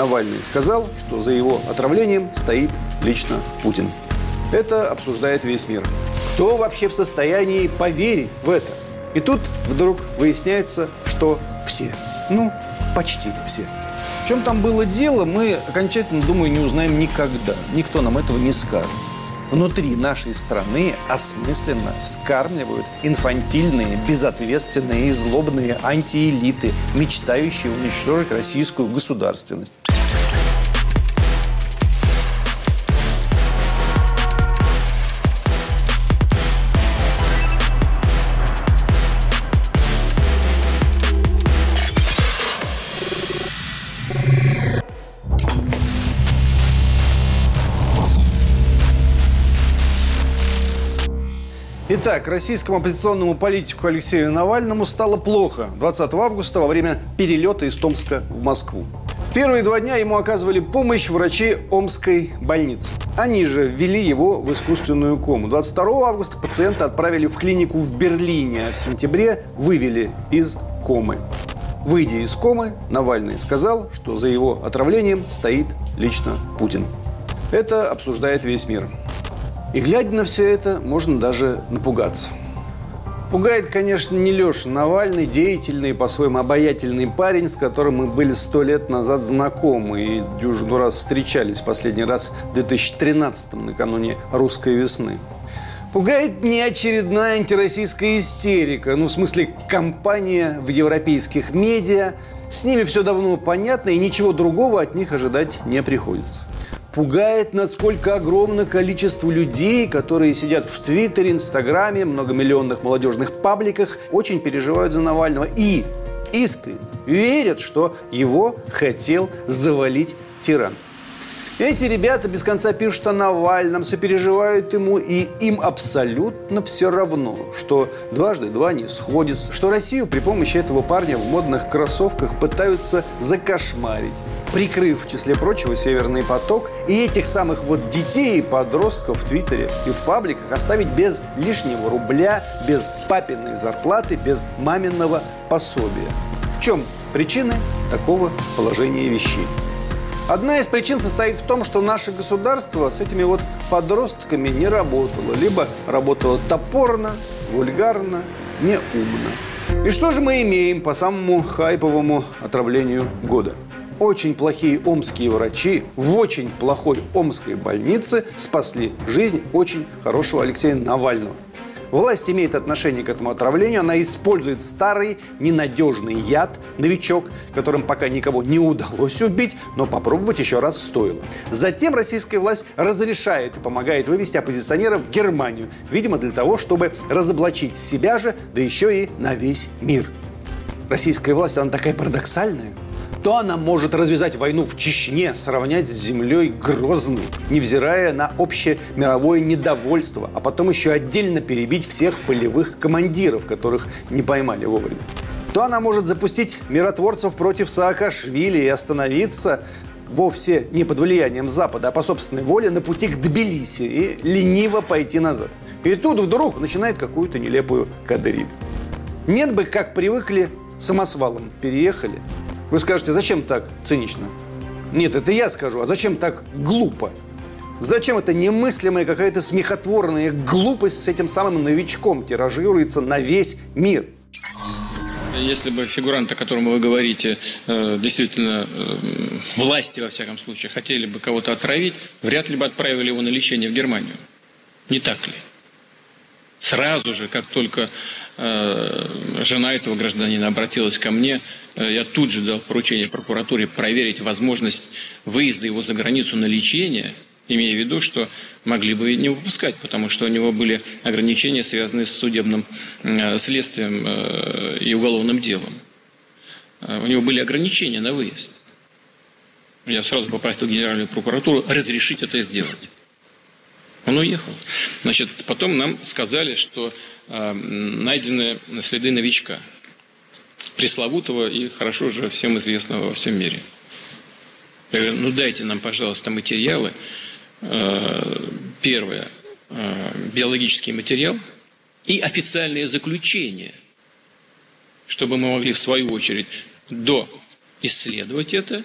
Навальный сказал, что за его отравлением стоит лично Путин. Это обсуждает весь мир. Кто вообще в состоянии поверить в это? И тут вдруг выясняется, что все. Ну, почти все. В чем там было дело, мы окончательно, думаю, не узнаем никогда. Никто нам этого не скажет. Внутри нашей страны осмысленно вскармливают инфантильные, безответственные и злобные антиэлиты, мечтающие уничтожить российскую государственность. Итак, российскому оппозиционному политику Алексею Навальному стало плохо 20 августа во время перелета из Томска в Москву. В первые два дня ему оказывали помощь врачи Омской больницы. Они же ввели его в искусственную кому. 22 августа пациента отправили в клинику в Берлине, а в сентябре вывели из комы. Выйдя из комы, Навальный сказал, что за его отравлением стоит лично Путин. Это обсуждает весь мир. И глядя на все это, можно даже напугаться. Пугает, конечно, не Леша Навальный, деятельный, по-своему обаятельный парень, с которым мы были сто лет назад знакомы и дюжину раз встречались, последний раз в 2013-м, накануне русской весны. Пугает не очередная антироссийская истерика, ну, в смысле, компания в европейских медиа. С ними все давно понятно, и ничего другого от них ожидать не приходится пугает, насколько огромно количество людей, которые сидят в Твиттере, Инстаграме, многомиллионных молодежных пабликах, очень переживают за Навального и искренне верят, что его хотел завалить тиран. Эти ребята без конца пишут о Навальном, сопереживают ему, и им абсолютно все равно, что дважды два не сходится, что Россию при помощи этого парня в модных кроссовках пытаются закошмарить, прикрыв, в числе прочего, «Северный поток», и этих самых вот детей и подростков в Твиттере и в пабликах оставить без лишнего рубля, без папиной зарплаты, без маминого пособия. В чем причины такого положения вещей? Одна из причин состоит в том, что наше государство с этими вот подростками не работало. Либо работало топорно, вульгарно, неумно. И что же мы имеем по самому хайповому отравлению года? Очень плохие омские врачи в очень плохой омской больнице спасли жизнь очень хорошего Алексея Навального. Власть имеет отношение к этому отравлению. Она использует старый ненадежный яд, новичок, которым пока никого не удалось убить, но попробовать еще раз стоило. Затем российская власть разрешает и помогает вывести оппозиционеров в Германию. Видимо, для того, чтобы разоблачить себя же, да еще и на весь мир. Российская власть, она такая парадоксальная то она может развязать войну в Чечне, сравнять с землей Грозный, невзирая на общее мировое недовольство, а потом еще отдельно перебить всех полевых командиров, которых не поймали вовремя. То она может запустить миротворцев против Саакашвили и остановиться вовсе не под влиянием Запада, а по собственной воле на пути к Тбилиси и лениво пойти назад. И тут вдруг начинает какую-то нелепую кадриль. Нет бы, как привыкли, самосвалом переехали – вы скажете, зачем так цинично? Нет, это я скажу, а зачем так глупо? Зачем эта немыслимая какая-то смехотворная глупость с этим самым новичком тиражируется на весь мир? Если бы фигурант, о котором вы говорите, э, действительно э, власти, во всяком случае, хотели бы кого-то отравить, вряд ли бы отправили его на лечение в Германию. Не так ли? Сразу же, как только э, жена этого гражданина обратилась ко мне, э, я тут же дал поручение прокуратуре проверить возможность выезда его за границу на лечение, имея в виду, что могли бы не выпускать, потому что у него были ограничения, связанные с судебным э, следствием э, и уголовным делом. Э, у него были ограничения на выезд. Я сразу попросил Генеральную прокуратуру разрешить это сделать. Он уехал. Значит, потом нам сказали, что э, найдены следы новичка. Пресловутого и хорошо уже всем известного во всем мире. Я говорю, ну дайте нам, пожалуйста, материалы. Э, первое, э, биологический материал и официальное заключение, чтобы мы могли в свою очередь до исследовать это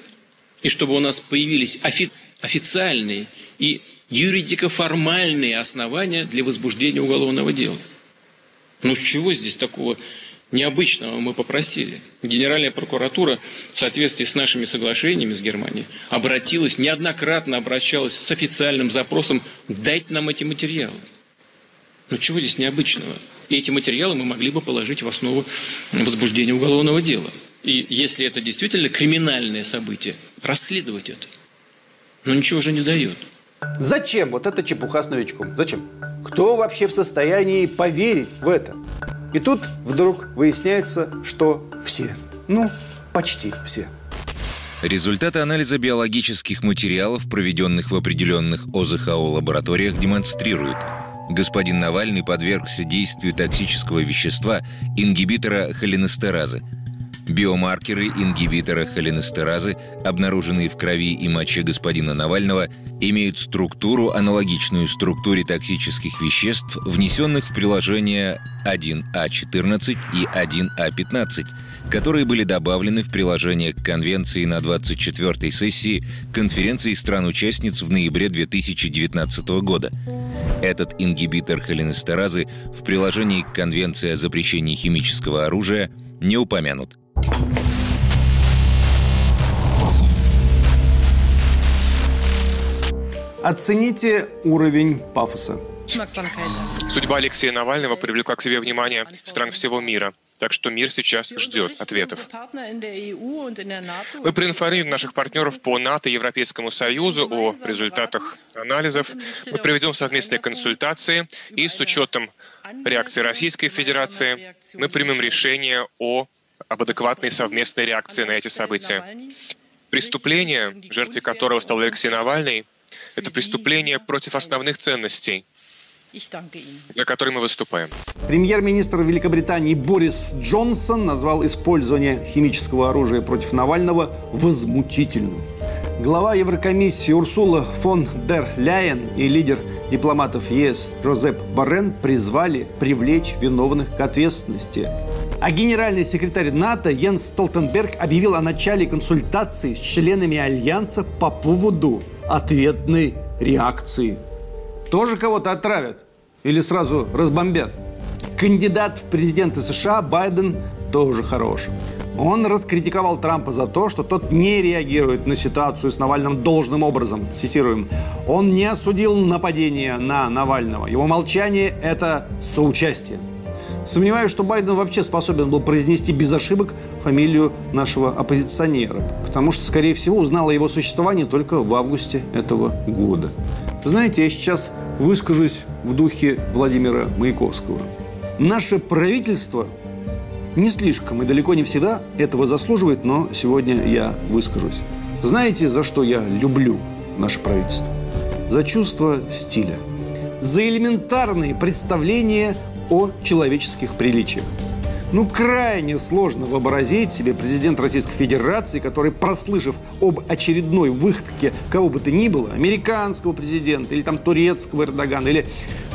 И чтобы у нас появились офи- официальные и юридико-формальные основания для возбуждения уголовного дела. Ну с чего здесь такого необычного мы попросили? Генеральная прокуратура в соответствии с нашими соглашениями с Германией обратилась, неоднократно обращалась с официальным запросом «дать нам эти материалы». Ну чего здесь необычного? И эти материалы мы могли бы положить в основу возбуждения уголовного дела. И если это действительно криминальное событие, расследовать это. Но ничего же не дает. Зачем вот эта чепуха с новичком? Зачем? Кто вообще в состоянии поверить в это? И тут вдруг выясняется, что все. Ну, почти все. Результаты анализа биологических материалов, проведенных в определенных ОЗХО-лабораториях, демонстрируют – господин Навальный подвергся действию токсического вещества ингибитора холинестеразы. Биомаркеры ингибитора холинестеразы, обнаруженные в крови и моче господина Навального, имеют структуру, аналогичную структуре токсических веществ, внесенных в приложения 1А14 и 1А15, которые были добавлены в приложение к Конвенции на 24-й сессии Конференции стран-участниц в ноябре 2019 года. Этот ингибитор холинестеразы в приложении к Конвенции о запрещении химического оружия не упомянут. Оцените уровень пафоса. Судьба Алексея Навального привлекла к себе внимание стран всего мира. Так что мир сейчас ждет ответов. Мы проинформируем наших партнеров по НАТО и Европейскому Союзу о результатах анализов. Мы проведем совместные консультации и с учетом реакции Российской Федерации мы примем решение о об адекватной совместной реакции на эти события. Преступление, жертвой которого стал Алексей Навальный, это преступление против основных ценностей, за которые мы выступаем. Премьер-министр Великобритании Борис Джонсон назвал использование химического оружия против Навального возмутительным. Глава Еврокомиссии Урсула фон дер Ляйен и лидер дипломатов ЕС Жозеп Баррен призвали привлечь виновных к ответственности. А генеральный секретарь НАТО Йенс Столтенберг объявил о начале консультаций с членами Альянса по поводу ответной реакции. Тоже кого-то отравят? Или сразу разбомбят? Кандидат в президенты США Байден тоже хорош. Он раскритиковал Трампа за то, что тот не реагирует на ситуацию с Навальным должным образом. Цитируем. Он не осудил нападение на Навального. Его молчание – это соучастие. Сомневаюсь, что Байден вообще способен был произнести без ошибок фамилию нашего оппозиционера, потому что, скорее всего, узнал о его существовании только в августе этого года. знаете, я сейчас выскажусь в духе Владимира Маяковского. Наше правительство не слишком и далеко не всегда этого заслуживает, но сегодня я выскажусь. Знаете, за что я люблю наше правительство? За чувство стиля. За элементарные представления о человеческих приличиях. Ну, крайне сложно вообразить себе президент Российской Федерации, который, прослышав об очередной выходке кого бы то ни было, американского президента или там турецкого Эрдогана, или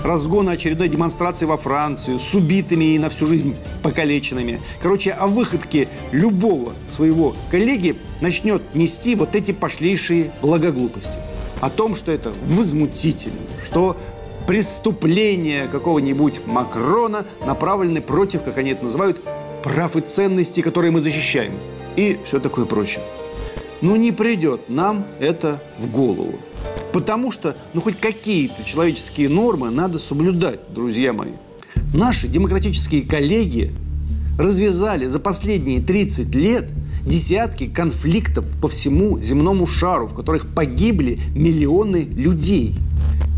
разгона очередной демонстрации во Францию с убитыми и на всю жизнь покалеченными. Короче, о выходке любого своего коллеги начнет нести вот эти пошлейшие благоглупости. О том, что это возмутительно, что преступления какого-нибудь Макрона направлены против, как они это называют, прав и ценностей, которые мы защищаем. И все такое прочее. Но не придет нам это в голову. Потому что, ну, хоть какие-то человеческие нормы надо соблюдать, друзья мои. Наши демократические коллеги развязали за последние 30 лет десятки конфликтов по всему земному шару, в которых погибли миллионы людей –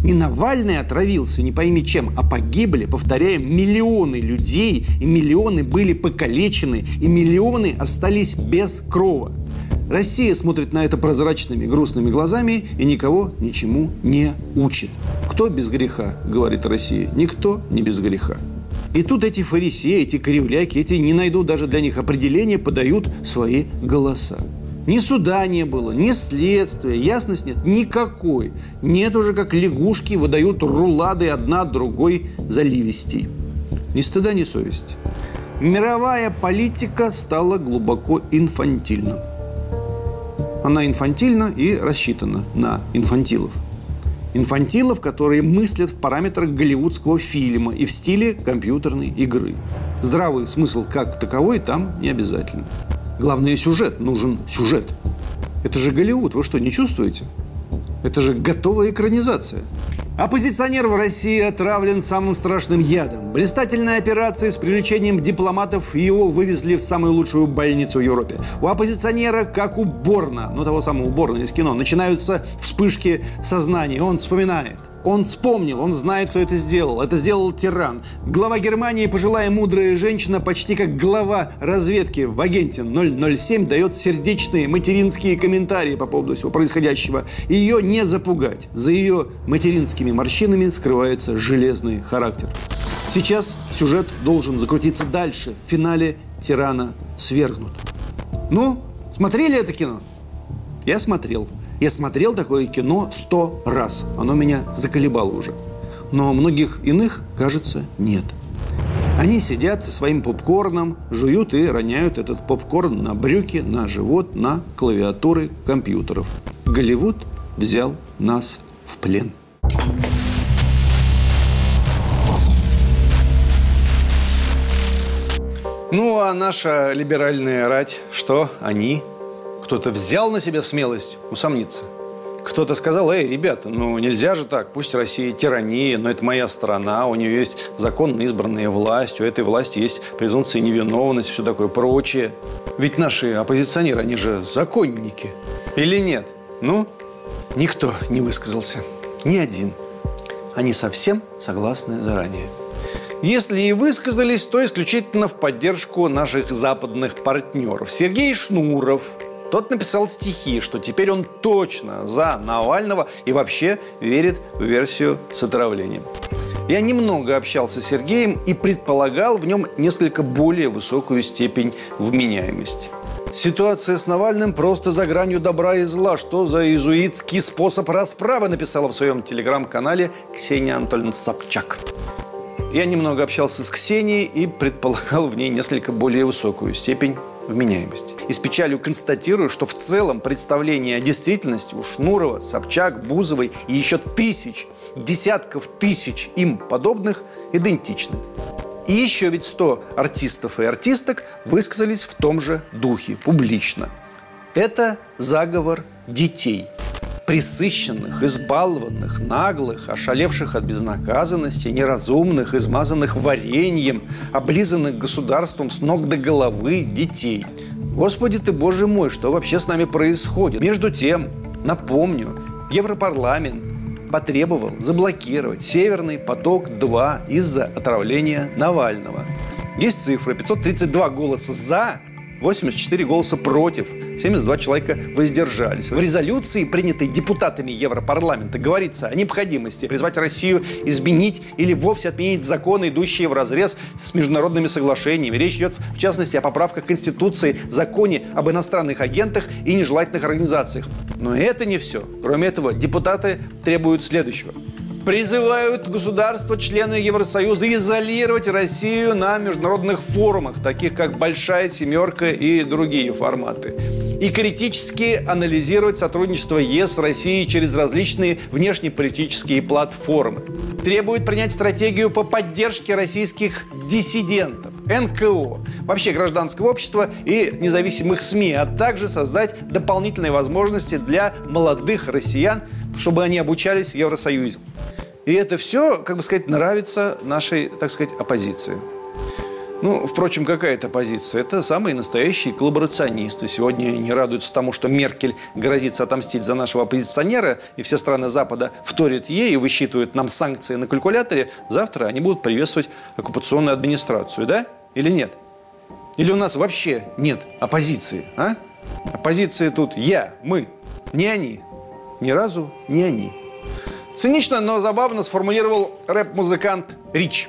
не Навальный отравился, не пойми чем, а погибли, повторяем, миллионы людей, и миллионы были покалечены, и миллионы остались без крова. Россия смотрит на это прозрачными, грустными глазами и никого ничему не учит. Кто без греха, говорит Россия, никто не без греха. И тут эти фарисеи, эти кривляки, эти не найдут даже для них определения, подают свои голоса. Ни суда не было, ни следствия, ясность нет никакой. Нет уже как лягушки выдают рулады одна другой заливистей. Ни стыда, ни совести. Мировая политика стала глубоко инфантильна. Она инфантильна и рассчитана на инфантилов. Инфантилов, которые мыслят в параметрах голливудского фильма и в стиле компьютерной игры. Здравый смысл как таковой там не обязательно. Главное сюжет. Нужен сюжет. Это же Голливуд. Вы что, не чувствуете? Это же готовая экранизация. Оппозиционер в России отравлен самым страшным ядом. Блистательная операция с привлечением дипломатов его вывезли в самую лучшую больницу в Европе. У оппозиционера, как у Борна, ну того самого Борна из кино, начинаются вспышки сознания. Он вспоминает – он вспомнил, он знает, кто это сделал. Это сделал тиран. Глава Германии, пожилая мудрая женщина, почти как глава разведки в агенте 007, дает сердечные материнские комментарии по поводу всего происходящего. Ее не запугать. За ее материнскими морщинами скрывается железный характер. Сейчас сюжет должен закрутиться дальше. В финале тирана свергнут. Ну, смотрели это кино? Я смотрел. Я смотрел такое кино сто раз. Оно меня заколебало уже. Но многих иных, кажется, нет. Они сидят со своим попкорном, жуют и роняют этот попкорн на брюки, на живот, на клавиатуры компьютеров. Голливуд взял нас в плен. Ну, а наша либеральная рать, что они кто-то взял на себя смелость усомниться. Кто-то сказал, эй, ребята, ну нельзя же так, пусть Россия тирания, но это моя страна, у нее есть законно избранная власть, у этой власти есть презумпция невиновности, все такое прочее. Ведь наши оппозиционеры, они же законники. Или нет? Ну, никто не высказался. Ни один. Они совсем согласны заранее. Если и высказались, то исключительно в поддержку наших западных партнеров. Сергей Шнуров, тот написал стихи, что теперь он точно за Навального и вообще верит в версию с отравлением. Я немного общался с Сергеем и предполагал в нем несколько более высокую степень вменяемости. Ситуация с Навальным просто за гранью добра и зла. Что за иезуитский способ расправы, написала в своем телеграм-канале Ксения Анатольевна Собчак. Я немного общался с Ксенией и предполагал в ней несколько более высокую степень вменяемости. И с печалью констатирую, что в целом представление о действительности у Шнурова, Собчак, Бузовой и еще тысяч, десятков тысяч им подобных идентичны. И еще ведь 100 артистов и артисток высказались в том же духе, публично. Это заговор детей – присыщенных, избалованных, наглых, ошалевших от безнаказанности, неразумных, измазанных вареньем, облизанных государством с ног до головы детей. Господи ты, Боже мой, что вообще с нами происходит? Между тем, напомню, Европарламент потребовал заблокировать «Северный поток-2» из-за отравления Навального. Есть цифры. 532 голоса «за», 84 голоса против, 72 человека воздержались. В резолюции, принятой депутатами Европарламента, говорится о необходимости призвать Россию изменить или вовсе отменить законы, идущие в разрез с международными соглашениями. Речь идет, в частности, о поправках Конституции, законе об иностранных агентах и нежелательных организациях. Но это не все. Кроме этого, депутаты требуют следующего призывают государства, члены Евросоюза, изолировать Россию на международных форумах, таких как «Большая семерка» и другие форматы. И критически анализировать сотрудничество ЕС с Россией через различные внешнеполитические платформы. Требует принять стратегию по поддержке российских диссидентов, НКО, вообще гражданского общества и независимых СМИ, а также создать дополнительные возможности для молодых россиян, чтобы они обучались в Евросоюзе. И это все, как бы сказать, нравится нашей, так сказать, оппозиции. Ну, впрочем, какая это оппозиция? Это самые настоящие коллаборационисты. Сегодня не радуются тому, что Меркель грозится отомстить за нашего оппозиционера, и все страны Запада вторят ей и высчитывают нам санкции на калькуляторе. Завтра они будут приветствовать оккупационную администрацию, да? Или нет? Или у нас вообще нет оппозиции, а? Оппозиция тут я, мы, не они. Ни разу не они. Цинично, но забавно сформулировал рэп-музыкант Рич.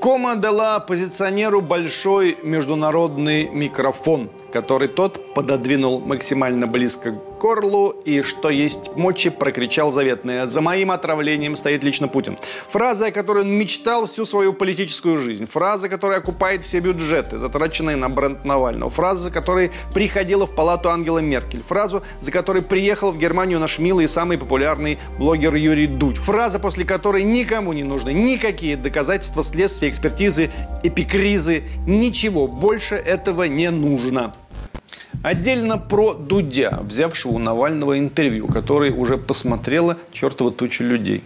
Кома дала позиционеру большой международный микрофон – который тот пододвинул максимально близко к горлу и, что есть мочи, прокричал заветное «За моим отравлением стоит лично Путин». Фраза, о которой он мечтал всю свою политическую жизнь. Фраза, которая окупает все бюджеты, затраченные на бренд Навального. Фраза, за которой приходила в палату Ангела Меркель. Фразу, за которой приехал в Германию наш милый и самый популярный блогер Юрий Дудь. Фраза, после которой никому не нужны никакие доказательства, следствия, экспертизы, эпикризы. Ничего больше этого не нужно. Отдельно про Дудя, взявшего у Навального интервью, который уже посмотрела чертова туча людей.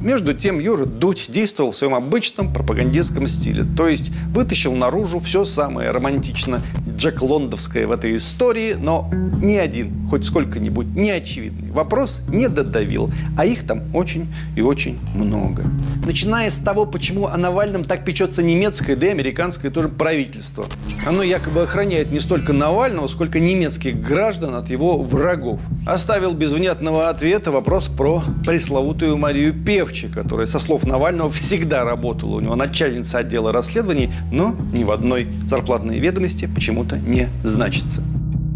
Между тем Юра Дудь действовал в своем обычном пропагандистском стиле, то есть вытащил наружу все самое романтично Джек Лондовское в этой истории, но ни один, хоть сколько-нибудь неочевидный вопрос не додавил, а их там очень и очень много. Начиная с того, почему о Навальном так печется немецкое, да и американское тоже правительство. Оно якобы охраняет не столько Навального, сколько немецких граждан от его врагов. Оставил без внятного ответа вопрос про пресловутую Марию Пев, Левчи, которая, со слов Навального, всегда работала у него начальница отдела расследований, но ни в одной зарплатной ведомости почему-то не значится.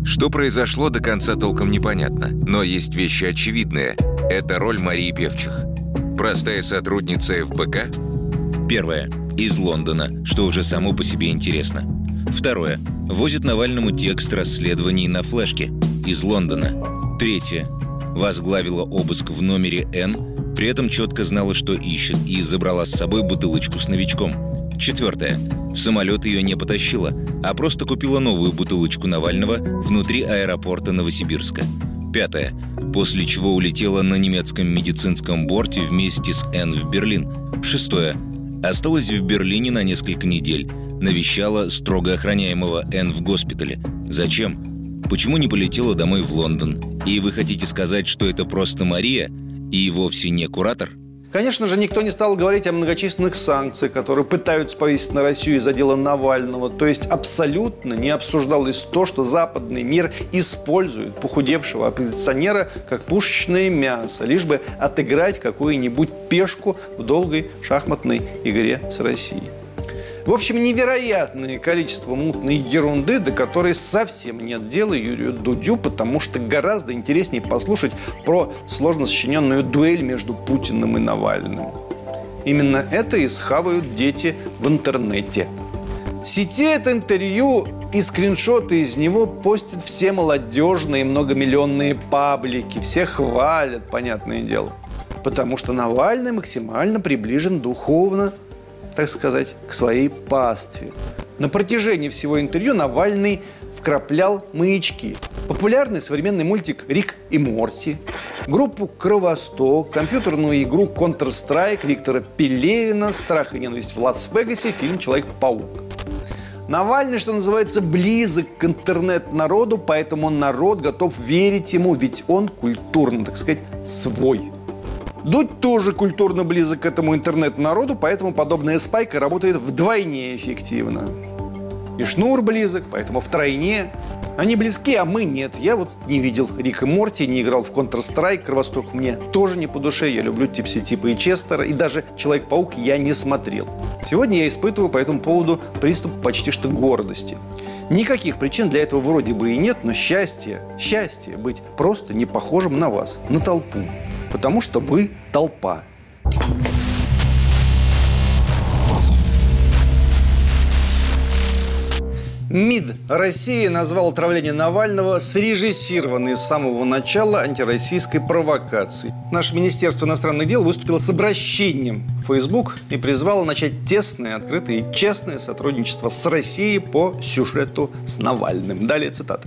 Что произошло, до конца толком непонятно, но есть вещи очевидные. Это роль Марии Певчих. Простая сотрудница ФБК? Первое. Из Лондона, что уже само по себе интересно. Второе. Возит Навальному текст расследований на флешке. Из Лондона. Третье. Возглавила обыск в номере Н при этом четко знала, что ищет, и забрала с собой бутылочку с новичком. Четвертое. В самолет ее не потащила, а просто купила новую бутылочку Навального внутри аэропорта Новосибирска. Пятое. После чего улетела на немецком медицинском борте вместе с Н в Берлин. Шестое. Осталась в Берлине на несколько недель. Навещала строго охраняемого Н в госпитале. Зачем? Почему не полетела домой в Лондон? И вы хотите сказать, что это просто Мария – и вовсе не куратор? Конечно же, никто не стал говорить о многочисленных санкциях, которые пытаются повесить на Россию из-за дела Навального. То есть абсолютно не обсуждалось то, что западный мир использует похудевшего оппозиционера как пушечное мясо, лишь бы отыграть какую-нибудь пешку в долгой шахматной игре с Россией. В общем, невероятное количество мутной ерунды, до которой совсем нет дела Юрию Дудю, потому что гораздо интереснее послушать про сложно сочиненную дуэль между Путиным и Навальным. Именно это и схавают дети в интернете. В сети это интервью и скриншоты из него постят все молодежные многомиллионные паблики. Все хвалят, понятное дело. Потому что Навальный максимально приближен духовно так сказать, к своей пастве. На протяжении всего интервью Навальный вкраплял маячки. Популярный современный мультик «Рик и Морти», группу «Кровосток», компьютерную игру Counter-Strike Виктора Пелевина, «Страх и ненависть в Лас-Вегасе», фильм «Человек-паук». Навальный, что называется, близок к интернет-народу, поэтому народ готов верить ему, ведь он культурно, так сказать, свой. Дудь тоже культурно близок к этому интернет-народу, поэтому подобная спайка работает вдвойне эффективно. И Шнур близок, поэтому втройне. Они близки, а мы нет. Я вот не видел Рик и Морти, не играл в Counter-Strike, Кровосток мне тоже не по душе. Я люблю Типси Типа и Честера, и даже Человек-паук я не смотрел. Сегодня я испытываю по этому поводу приступ почти что гордости. Никаких причин для этого вроде бы и нет, но счастье, счастье быть просто не похожим на вас, на толпу потому что вы толпа. МИД России назвал отравление Навального срежиссированной с самого начала антироссийской провокацией. Наше Министерство иностранных дел выступило с обращением в Facebook и призвало начать тесное, открытое и честное сотрудничество с Россией по сюжету с Навальным. Далее цитата.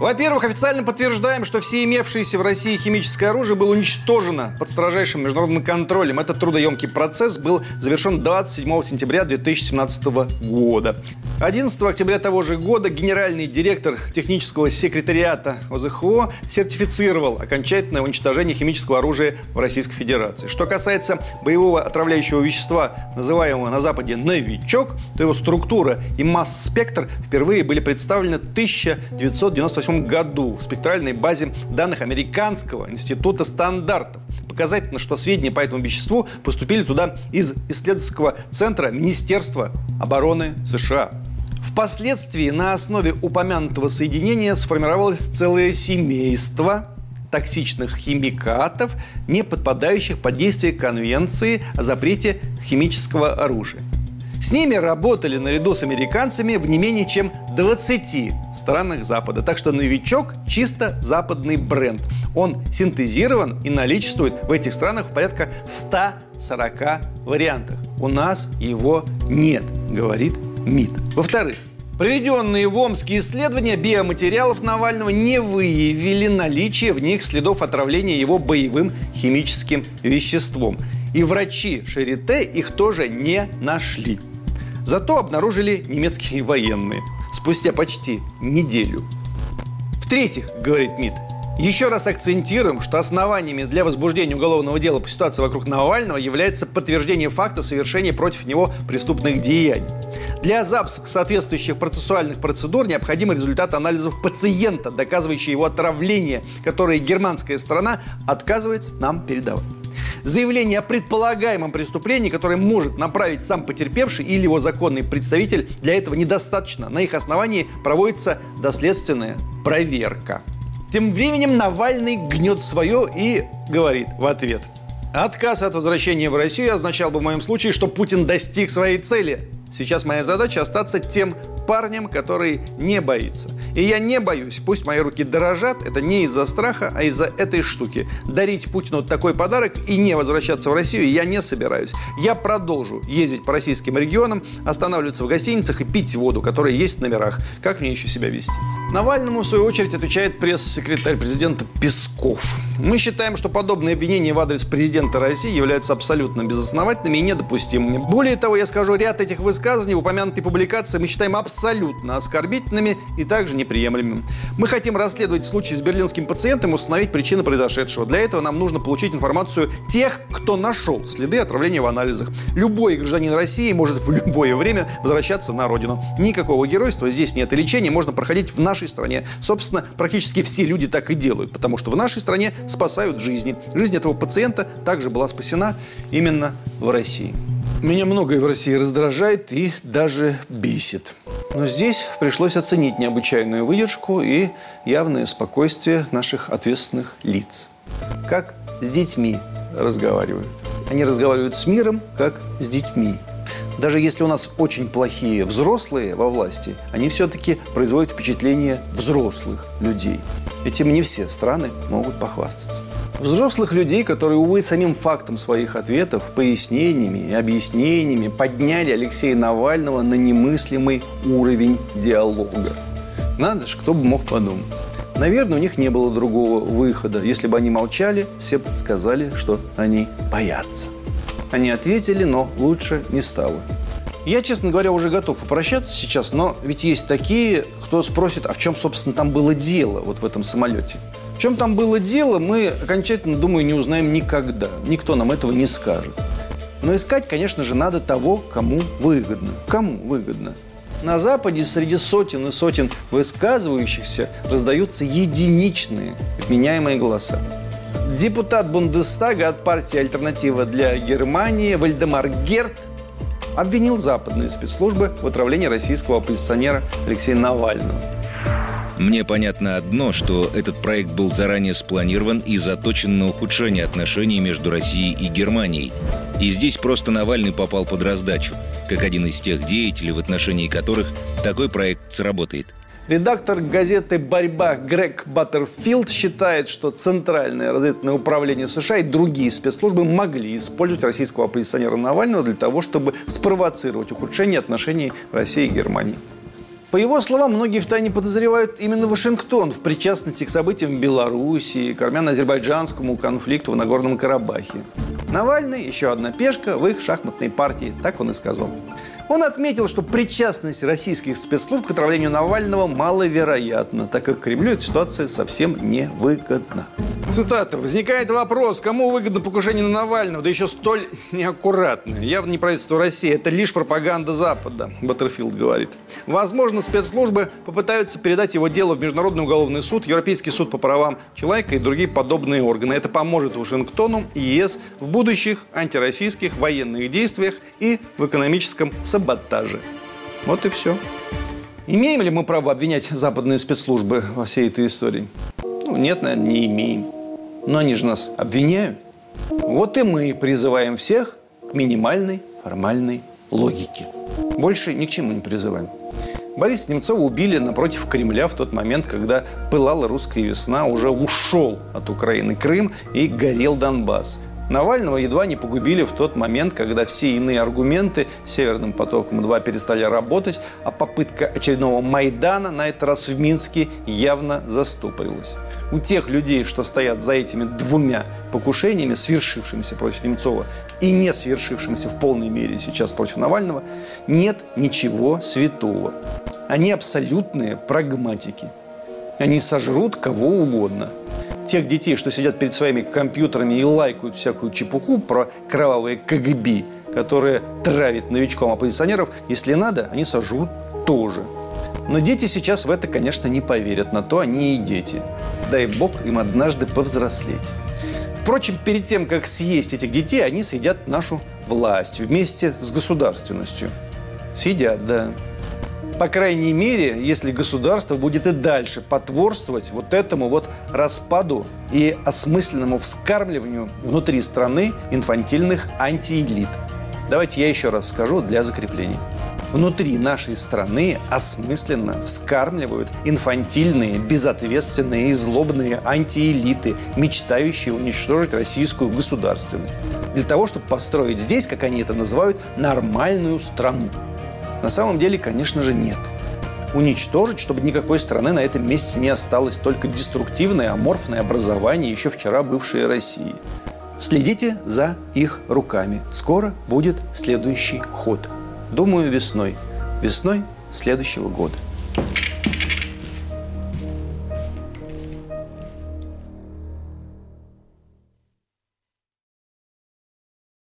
Во-первых, официально подтверждаем, что все имевшиеся в России химическое оружие было уничтожено под строжайшим международным контролем. Этот трудоемкий процесс был завершен 27 сентября 2017 года. 11 октября того же года генеральный директор технического секретариата ОЗХО сертифицировал окончательное уничтожение химического оружия в Российской Федерации. Что касается боевого отравляющего вещества, называемого на Западе «новичок», то его структура и масс-спектр впервые были представлены в 1998 1998 году в спектральной базе данных Американского института стандартов. Показательно, что сведения по этому веществу поступили туда из исследовательского центра Министерства обороны США. Впоследствии на основе упомянутого соединения сформировалось целое семейство токсичных химикатов, не подпадающих под действие Конвенции о запрете химического оружия. С ними работали наряду с американцами в не менее чем 20 странах Запада. Так что «Новичок» – чисто западный бренд. Он синтезирован и наличествует в этих странах в порядка 140 вариантах. У нас его нет, говорит МИД. Во-вторых, Проведенные в Омске исследования биоматериалов Навального не выявили наличие в них следов отравления его боевым химическим веществом. И врачи Шарите их тоже не нашли. Зато обнаружили немецкие военные спустя почти неделю. В-третьих, говорит МИД, еще раз акцентируем, что основаниями для возбуждения уголовного дела по ситуации вокруг Навального является подтверждение факта совершения против него преступных деяний. Для запуска соответствующих процессуальных процедур необходим результат анализов пациента, доказывающий его отравление, которое германская сторона отказывается нам передавать. Заявление о предполагаемом преступлении, которое может направить сам потерпевший или его законный представитель, для этого недостаточно. На их основании проводится доследственная проверка. Тем временем Навальный гнет свое и говорит в ответ. Отказ от возвращения в Россию означал бы в моем случае, что Путин достиг своей цели. Сейчас моя задача остаться тем парнем, который не боится. И я не боюсь, пусть мои руки дорожат, это не из-за страха, а из-за этой штуки. Дарить Путину такой подарок и не возвращаться в Россию я не собираюсь. Я продолжу ездить по российским регионам, останавливаться в гостиницах и пить воду, которая есть в номерах. Как мне еще себя вести? Навальному, в свою очередь, отвечает пресс-секретарь президента Песков. Мы считаем, что подобные обвинения в адрес президента России являются абсолютно безосновательными и недопустимыми. Более того, я скажу, ряд этих высказываний в упомянутой публикации мы считаем абсолютно оскорбительными и также неприемлемыми. Мы хотим расследовать случай с берлинским пациентом и установить причины произошедшего. Для этого нам нужно получить информацию тех, кто нашел следы отравления в анализах. Любой гражданин России может в любое время возвращаться на родину. Никакого геройства здесь нет. И лечение можно проходить в нашей стране. Собственно, практически все люди так и делают, потому что в нашей стране спасают жизни. Жизнь этого пациента также была спасена именно в России. Меня многое в России раздражает и даже бесит. Но здесь пришлось оценить необычайную выдержку и явное спокойствие наших ответственных лиц. Как с детьми разговаривают. Они разговаривают с миром, как с детьми. Даже если у нас очень плохие взрослые во власти, они все-таки производят впечатление взрослых людей. Этим не все страны могут похвастаться. Взрослых людей, которые, увы, самим фактом своих ответов, пояснениями и объяснениями подняли Алексея Навального на немыслимый уровень диалога. Надо же, кто бы мог подумать. Наверное, у них не было другого выхода. Если бы они молчали, все бы сказали, что они боятся. Они ответили, но лучше не стало. Я, честно говоря, уже готов попрощаться сейчас, но ведь есть такие, кто спросит, а в чем, собственно, там было дело вот в этом самолете? В чем там было дело, мы окончательно, думаю, не узнаем никогда. Никто нам этого не скажет. Но искать, конечно же, надо того, кому выгодно. Кому выгодно? На Западе среди сотен и сотен высказывающихся раздаются единичные отменяемые голоса. Депутат Бундестага от партии «Альтернатива для Германии» Вальдемар Герт обвинил западные спецслужбы в отравлении российского оппозиционера Алексея Навального. Мне понятно одно, что этот проект был заранее спланирован и заточен на ухудшение отношений между Россией и Германией. И здесь просто Навальный попал под раздачу, как один из тех деятелей, в отношении которых такой проект сработает – Редактор газеты «Борьба» Грег Баттерфилд считает, что Центральное разведывательное управление США и другие спецслужбы могли использовать российского оппозиционера Навального для того, чтобы спровоцировать ухудшение отношений России и Германии. По его словам, многие в тайне подозревают именно Вашингтон в причастности к событиям в Белоруссии, к армяно-азербайджанскому конфликту в Нагорном Карабахе. Навальный – еще одна пешка в их шахматной партии, так он и сказал. Он отметил, что причастность российских спецслужб к отравлению Навального маловероятна, так как Кремлю эта ситуация совсем не выгодна. Цитата. «Возникает вопрос, кому выгодно покушение на Навального, да еще столь неаккуратное. Явно не правительство России, это лишь пропаганда Запада», Баттерфилд говорит. Возможно, спецслужбы попытаются передать его дело в Международный уголовный суд, Европейский суд по правам человека и другие подобные органы. Это поможет Вашингтону и ЕС в будущих антироссийских военных действиях и в экономическом саботаже. Вот и все. Имеем ли мы право обвинять западные спецслужбы во всей этой истории? Ну, нет, наверное, не имеем. Но они же нас обвиняют. Вот и мы призываем всех к минимальной формальной логике. Больше ни к чему не призываем. Бориса Немцова убили напротив Кремля в тот момент, когда пылала русская весна, уже ушел от Украины Крым и горел Донбасс. Навального едва не погубили в тот момент, когда все иные аргументы «Северным потоком-2» перестали работать, а попытка очередного Майдана на этот раз в Минске явно застопорилась. У тех людей, что стоят за этими двумя покушениями, свершившимися против Немцова и не свершившимися в полной мере сейчас против Навального, нет ничего святого. Они абсолютные прагматики. Они сожрут кого угодно – тех детей, что сидят перед своими компьютерами и лайкают всякую чепуху про кровавые КГБ, которые травят новичком оппозиционеров, если надо, они сожрут тоже. Но дети сейчас в это, конечно, не поверят. На то они и дети. Дай бог им однажды повзрослеть. Впрочем, перед тем, как съесть этих детей, они съедят нашу власть вместе с государственностью. Съедят, да. По крайней мере, если государство будет и дальше потворствовать вот этому вот распаду и осмысленному вскармливанию внутри страны инфантильных антиэлит. Давайте я еще раз скажу для закрепления. Внутри нашей страны осмысленно вскармливают инфантильные, безответственные и злобные антиэлиты, мечтающие уничтожить российскую государственность. Для того, чтобы построить здесь, как они это называют, нормальную страну. На самом деле, конечно же, нет. Уничтожить, чтобы никакой страны на этом месте не осталось, только деструктивное, аморфное образование еще вчера бывшей России. Следите за их руками. Скоро будет следующий ход. Думаю, весной. Весной следующего года.